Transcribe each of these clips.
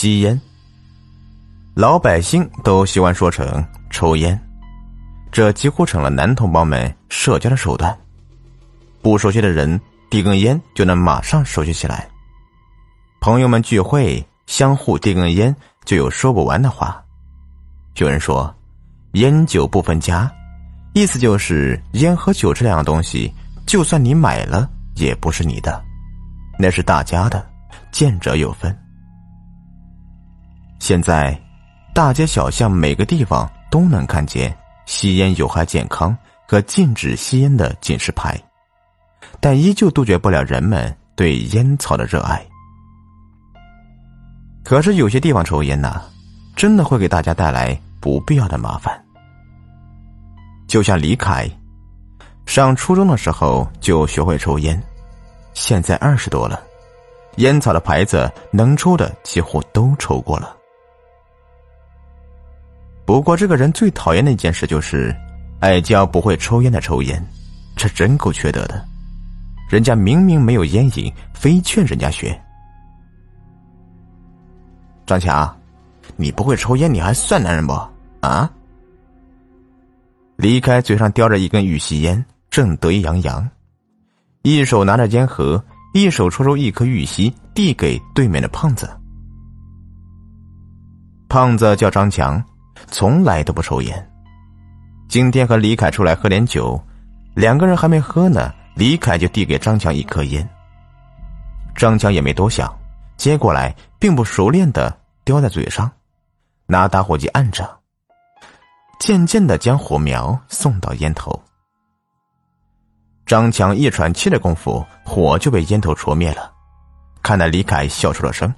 吸烟。老百姓都习惯说成抽烟，这几乎成了男同胞们社交的手段。不熟悉的人递根烟，就能马上熟悉起来。朋友们聚会，相互递根烟，就有说不完的话。有人说：“烟酒不分家”，意思就是烟和酒这两样东西，就算你买了，也不是你的，那是大家的，见者有份。现在，大街小巷每个地方都能看见吸烟有害健康和禁止吸烟的警示牌，但依旧杜绝不了人们对烟草的热爱。可是有些地方抽烟呐，真的会给大家带来不必要的麻烦。就像李凯，上初中的时候就学会抽烟，现在二十多了，烟草的牌子能抽的几乎都抽过了。不过这个人最讨厌的一件事就是，爱教不会抽烟的抽烟，这真够缺德的。人家明明没有烟瘾，非劝人家学。张强，你不会抽烟，你还算男人不？啊！离开嘴上叼着一根玉溪烟，正得意洋洋，一手拿着烟盒，一手抽出一颗玉溪，递给对面的胖子。胖子叫张强，从来都不抽烟。今天和李凯出来喝点酒，两个人还没喝呢，李凯就递给张强一颗烟。张强也没多想，接过来，并不熟练的。叼在嘴上，拿打火机按着，渐渐的将火苗送到烟头。张强一喘气的功夫，火就被烟头戳灭了。看到李凯笑出了声：“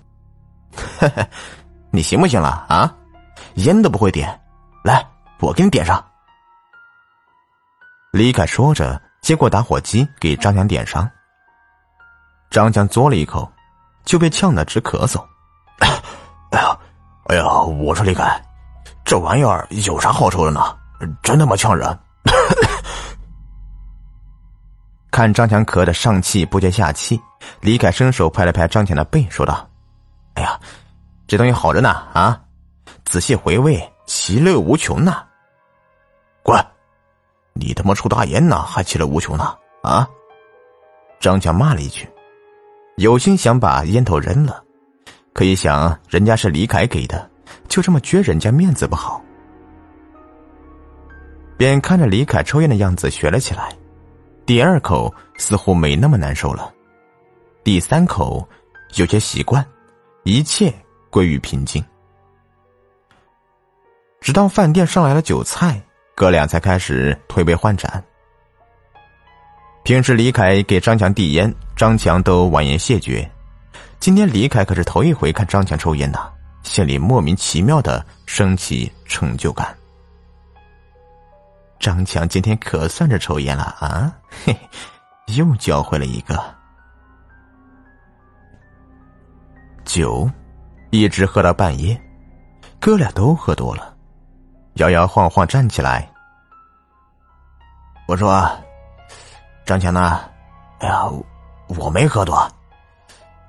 嘿嘿，你行不行了啊？烟都不会点，来，我给你点上。”李凯说着，接过打火机给张强点上。张强嘬了一口，就被呛得直咳嗽。哎呀，哎呀！我说李凯，这玩意儿有啥好抽的呢？真他妈呛人！看张强咳得上气不接下气，李凯伸手拍了拍张强的背，说道：“哎呀，这东西好着呢啊！仔细回味，其乐无穷呢。”滚！你他妈抽大烟呢，还其乐无穷呢？啊！张强骂了一句，有心想把烟头扔了。可一想，人家是李凯给的，就这么撅人家面子不好。便看着李凯抽烟的样子学了起来，第二口似乎没那么难受了，第三口有些习惯，一切归于平静。直到饭店上来了酒菜，哥俩才开始推杯换盏。平时李凯给张强递烟，张强都婉言谢绝。今天李凯可是头一回看张强抽烟呐，心里莫名其妙的升起成就感。张强今天可算是抽烟了啊，嘿，又教会了一个酒，一直喝到半夜，哥俩都喝多了，摇摇晃晃站起来。我说：“张强呢？哎呀，我没喝多。”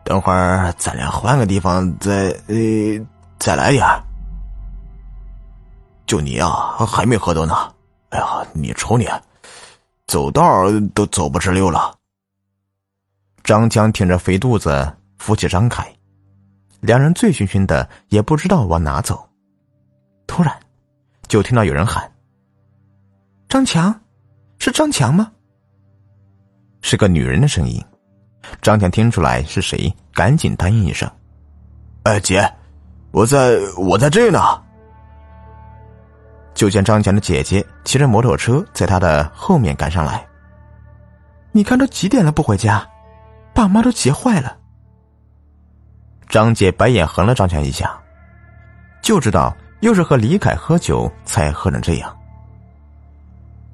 等会儿咱俩换个地方再呃再来点就你啊，还没喝多呢。哎呀，你瞅你，走道都走不直溜了。张强挺着肥肚子扶起张凯，两人醉醺醺的，也不知道往哪走。突然，就听到有人喊：“张强，是张强吗？”是个女人的声音。张强听出来是谁，赶紧答应一声：“哎，姐，我在我在这呢。”就见张强的姐姐骑着摩托车在他的后面赶上来。你看都几点了不回家，爸妈都急坏了。张姐白眼横了张强一下，就知道又是和李凯喝酒才喝成这样。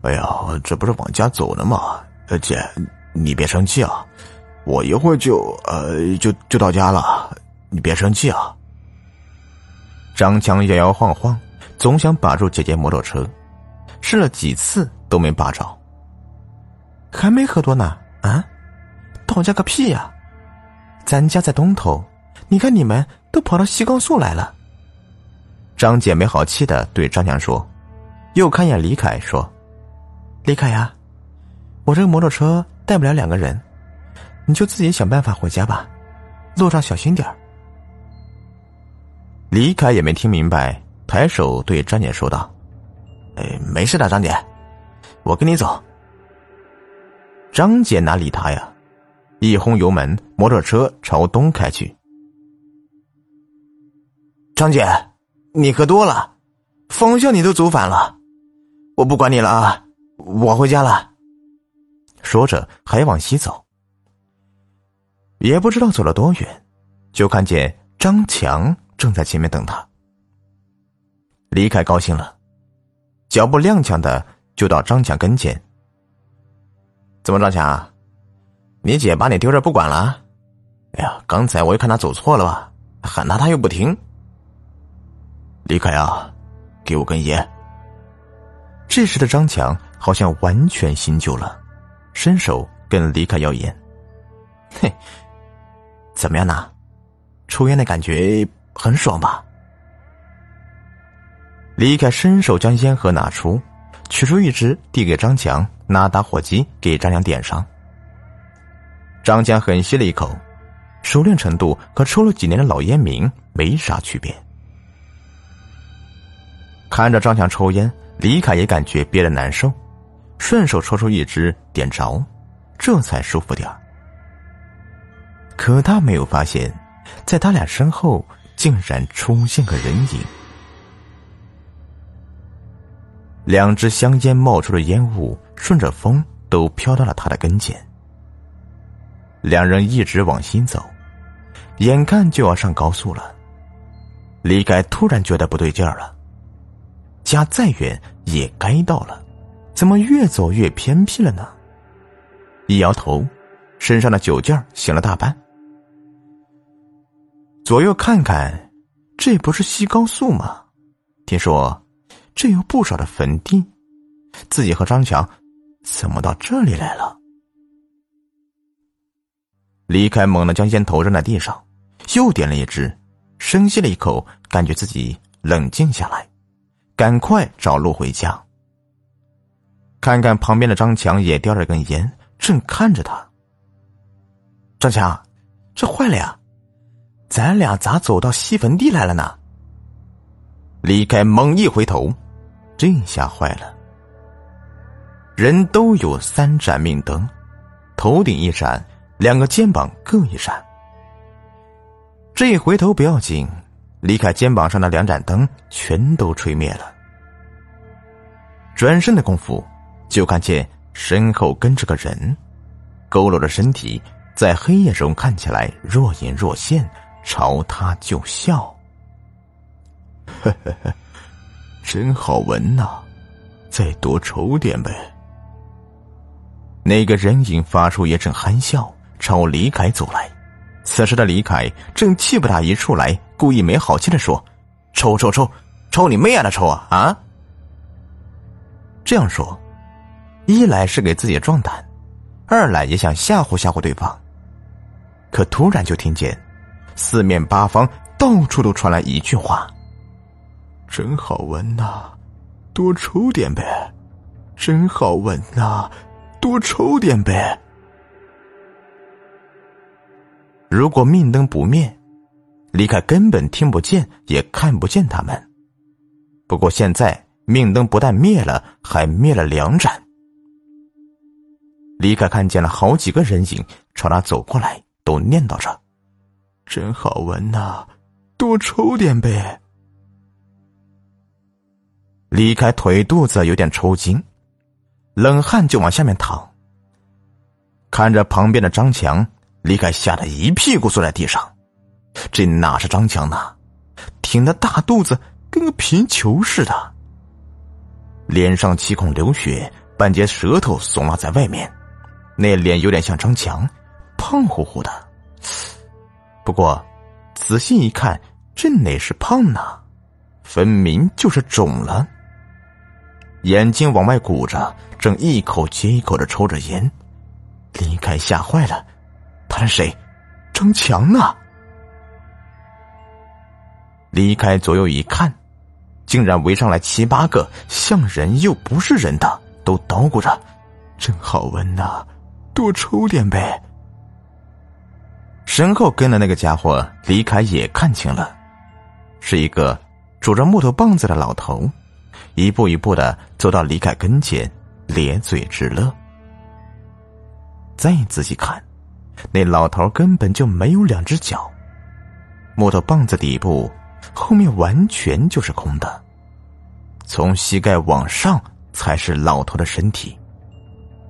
哎呀，这不是往家走呢吗？姐，你别生气啊。我一会儿就呃就就到家了，你别生气啊。张强摇摇晃晃，总想把住姐姐摩托车，试了几次都没把着。还没喝多呢啊？到家个屁呀！咱家在东头，你看你们都跑到西高速来了。张姐没好气的对张强说，又看一眼李凯说：“李凯呀，我这个摩托车带不了两个人，你就自己想办法回家吧，路上小心点李凯也没听明白，抬手对张姐说道：“哎，没事的，张姐，我跟你走。”张姐哪理他呀？一轰油门，摩托车朝东开去。张姐，你喝多了，方向你都走反了，我不管你了啊，我回家了。说着还往西走，也不知道走了多远，就看见张强正在前面等他。离开高兴了，脚步踉跄的就到张强跟前。怎么，张强？你姐把你丢这不管了？哎呀，刚才我又看他走错了吧，喊他他又不听。李凯啊，给我根烟。这时的张强好像完全醒酒了，伸手跟李凯要烟。嘿，怎么样呢？抽烟的感觉很爽吧？李凯伸手将烟盒拿出，取出一支递给张强。拿打火机给张强点上。张强狠吸了一口，熟练程度和抽了几年的老烟民没啥区别。看着张强抽烟，李凯也感觉憋得难受，顺手抽出一支点着，这才舒服点可他没有发现，在他俩身后竟然出现个人影。两只香烟冒出的烟雾，顺着风都飘到了他的跟前。两人一直往西走，眼看就要上高速了。李凯突然觉得不对劲儿了，家再远也该到了，怎么越走越偏僻了呢？一摇头，身上的酒劲儿醒了大半。左右看看，这不是西高速吗？听说。这有不少的坟地，自己和张强怎么到这里来了？李开猛地将烟头扔在地上，又点了一支，深吸了一口，感觉自己冷静下来，赶快找路回家。看看旁边的张强也叼着根烟，正看着他。张强，这坏了呀！咱俩咋走到西坟地来了呢？李开猛一回头。这下坏了！人都有三盏命灯，头顶一盏，两个肩膀各一盏。这一回头不要紧，李凯肩膀上的两盏灯全都吹灭了。转身的功夫，就看见身后跟着个人，佝偻着身体，在黑夜中看起来若隐若现，朝他就笑。呵呵呵。真好闻呐，再多抽点呗。那个人影发出一阵憨笑，朝李凯走来。此时的李凯正气不打一处来，故意没好气的说：“抽抽抽，抽你妹啊！的抽啊啊！”这样说，一来是给自己壮胆，二来也想吓唬吓唬对方。可突然就听见，四面八方到处都传来一句话。真好闻呐，多抽点呗！真好闻呐，多抽点呗！如果命灯不灭，李凯根本听不见也看不见他们。不过现在命灯不但灭了，还灭了两盏。李凯看见了好几个人影朝他走过来，都念叨着：“真好闻呐，多抽点呗！”李开腿肚子有点抽筋，冷汗就往下面淌。看着旁边的张强，李凯吓得一屁股坐在地上。这哪是张强呢？挺的大肚子跟个皮球似的，脸上七孔流血，半截舌头耸拉在外面，那脸有点像张强，胖乎乎的。不过仔细一看，这哪是胖呢？分明就是肿了。眼睛往外鼓着，正一口接一口的抽着烟。李凯吓坏了，他是谁？张强呢？离开左右一看，竟然围上来七八个像人又不是人的，都叨咕着：“真好闻呐，多抽点呗。”身后跟的那个家伙，李凯也看清了，是一个拄着木头棒子的老头，一步一步的走到李凯跟前，咧嘴直乐。再仔细看，那老头根本就没有两只脚，木头棒子底部。后面完全就是空的，从膝盖往上才是老头的身体。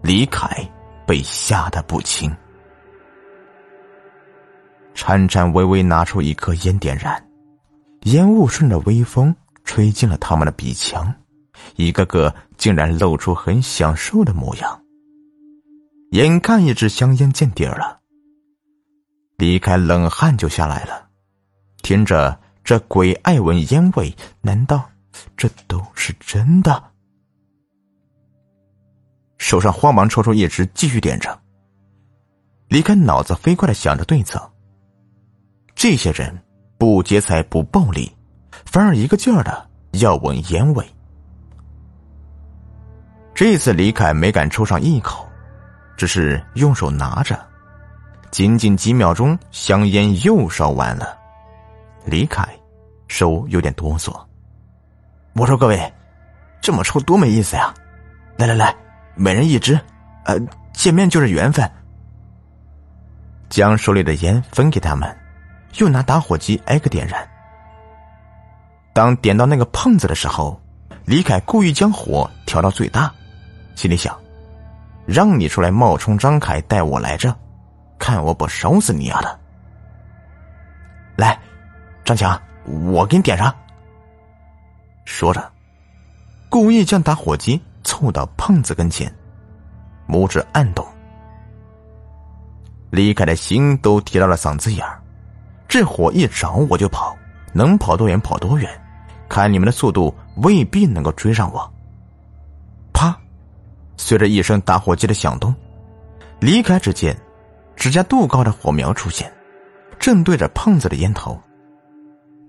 李凯被吓得不轻，颤颤巍巍拿出一颗烟点燃，烟雾顺着微风吹进了他们的鼻腔，一个个竟然露出很享受的模样。眼看一支香烟见底儿了，李凯冷汗就下来了，听着。这鬼爱闻烟味，难道这都是真的？手上慌忙抽出一支，继续点着。离开脑子飞快的想着对策。这些人不劫财不暴力，反而一个劲儿的要闻烟味。这次李凯没敢抽上一口，只是用手拿着。仅仅几秒钟，香烟又烧完了。李凯。手有点哆嗦。我说：“各位，这么抽多没意思呀！来来来，每人一支，呃，见面就是缘分。”将手里的烟分给他们，又拿打火机挨个点燃。当点到那个胖子的时候，李凯故意将火调到最大，心里想：“让你出来冒充张凯带我来着，看我不烧死你丫的！”来，张强。我给你点上。说着，故意将打火机凑到胖子跟前，拇指按动。李凯的心都提到了嗓子眼儿，这火一着我就跑，能跑多远跑多远，看你们的速度未必能够追上我。啪！随着一声打火机的响动，离开只见指甲度高的火苗出现，正对着胖子的烟头。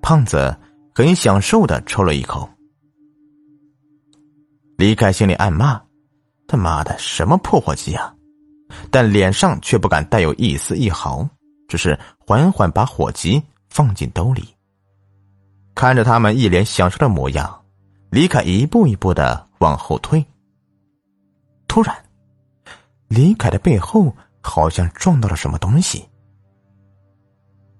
胖子很享受的抽了一口，李凯心里暗骂：“他妈的，什么破火机啊！”但脸上却不敢带有一丝一毫，只是缓缓把火机放进兜里。看着他们一脸享受的模样，李凯一步一步的往后退。突然，李凯的背后好像撞到了什么东西。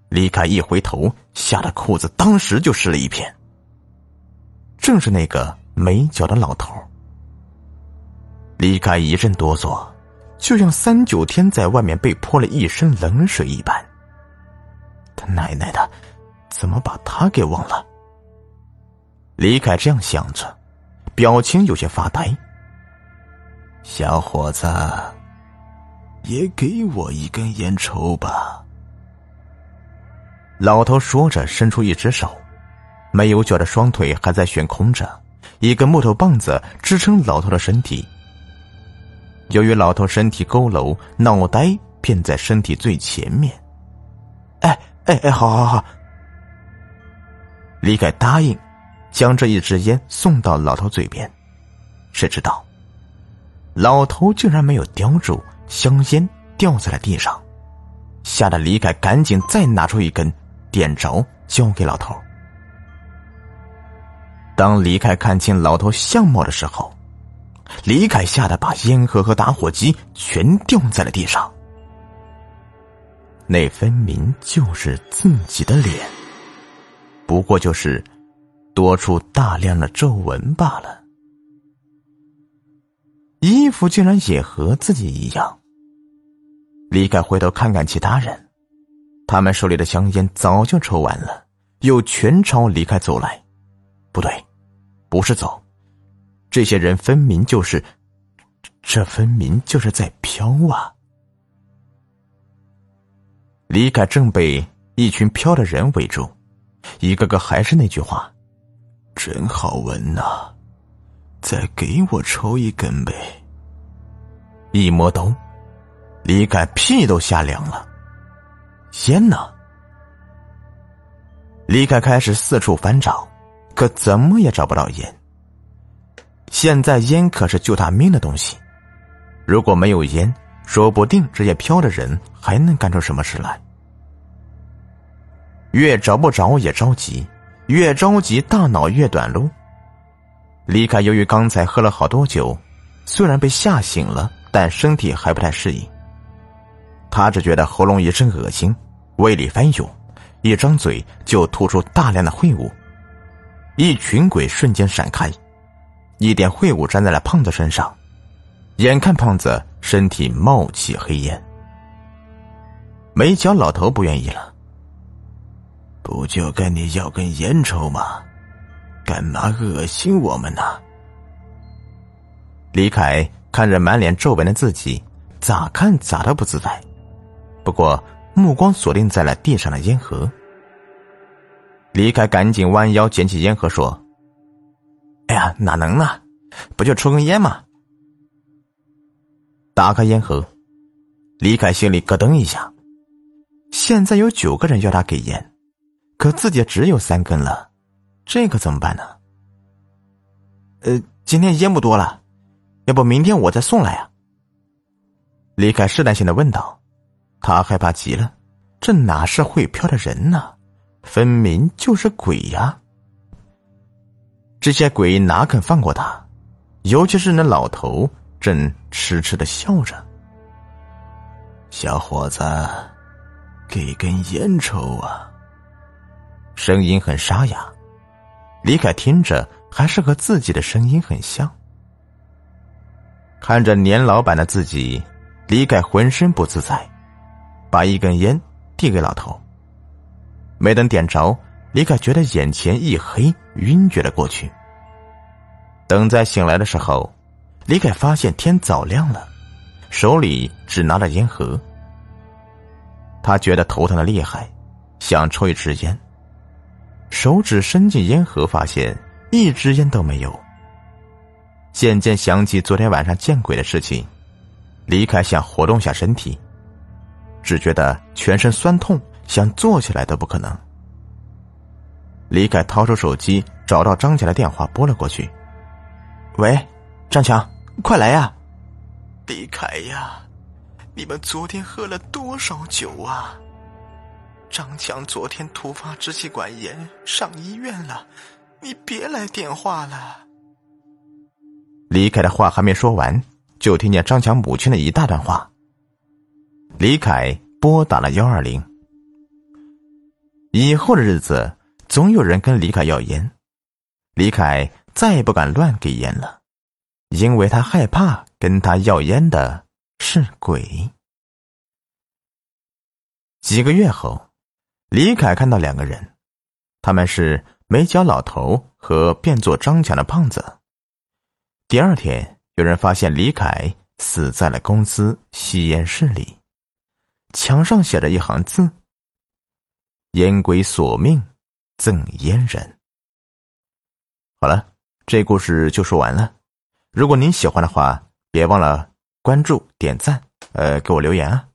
李凯一回头，吓得裤子当时就湿了一片。正是那个没脚的老头。李凯一阵哆嗦，就像三九天在外面被泼了一身冷水一般。他奶奶的，怎么把他给忘了？李凯这样想着，表情有些发呆。小伙子，也给我一根烟抽吧。老头说着，伸出一只手，没有脚的双腿还在悬空着，一根木头棒子支撑老头的身体。由于老头身体佝偻，脑袋便在身体最前面。哎哎哎，好好好！李凯答应，将这一支烟送到老头嘴边。谁知道，老头竟然没有叼住，香烟掉在了地上，吓得李凯赶紧再拿出一根。点着，交给老头。当李凯看清老头相貌的时候，李凯吓得把烟盒和打火机全掉在了地上。那分明就是自己的脸，不过就是多出大量的皱纹罢了。衣服竟然也和自己一样。李凯回头看看其他人。他们手里的香烟早就抽完了，又全朝李凯走来。不对，不是走，这些人分明就是，这分明就是在飘啊！李凯正被一群飘的人围住，一个个还是那句话：“真好闻呐，再给我抽一根呗。”一摸兜，李凯屁都吓凉了。烟呢？李凯开始四处翻找，可怎么也找不到烟。现在烟可是救他命的东西，如果没有烟，说不定这些飘的人还能干出什么事来。越找不着也着急，越着急大脑越短路。李凯由于刚才喝了好多酒，虽然被吓醒了，但身体还不太适应。他只觉得喉咙一阵恶心，胃里翻涌。一张嘴就吐出大量的秽物，一群鬼瞬间闪开，一点秽物粘在了胖子身上，眼看胖子身体冒起黑烟，没脚老头不愿意了，不就跟你要根烟抽吗？干嘛恶心我们呢？李凯看着满脸皱纹的自己，咋看咋都不自在，不过。目光锁定在了地上的烟盒，李凯赶紧弯腰捡起烟盒，说：“哎呀，哪能呢？不就抽根烟吗？”打开烟盒，李凯心里咯噔一下。现在有九个人要他给烟，可自己只有三根了，这可怎么办呢？呃，今天烟不多了，要不明天我再送来呀？李凯试探性的问道。他害怕极了，这哪是会飘的人呢？分明就是鬼呀！这些鬼哪肯放过他？尤其是那老头，正痴痴的笑着。小伙子，给根烟抽啊！声音很沙哑，李凯听着还是和自己的声音很像。看着年老板的自己，李凯浑身不自在。把一根烟递给老头，没等点着，李凯觉得眼前一黑，晕厥了过去。等再醒来的时候，李凯发现天早亮了，手里只拿着烟盒。他觉得头疼的厉害，想抽一支烟，手指伸进烟盒，发现一支烟都没有。渐渐想起昨天晚上见鬼的事情，李凯想活动下身体。只觉得全身酸痛，想坐起来都不可能。李凯掏出手机，找到张强的电话，拨了过去。“喂，张强，快来呀！”“李凯呀，你们昨天喝了多少酒啊？”“张强昨天突发支气管炎，上医院了，你别来电话了。”李凯的话还没说完，就听见张强母亲的一大段话。李凯拨打了幺二零。以后的日子，总有人跟李凯要烟，李凯再也不敢乱给烟了，因为他害怕跟他要烟的是鬼。几个月后，李凯看到两个人，他们是没脚老头和变作张强的胖子。第二天，有人发现李凯死在了公司吸烟室里。墙上写着一行字：“烟鬼索命，赠烟人。”好了，这故事就说完了。如果您喜欢的话，别忘了关注、点赞，呃，给我留言啊。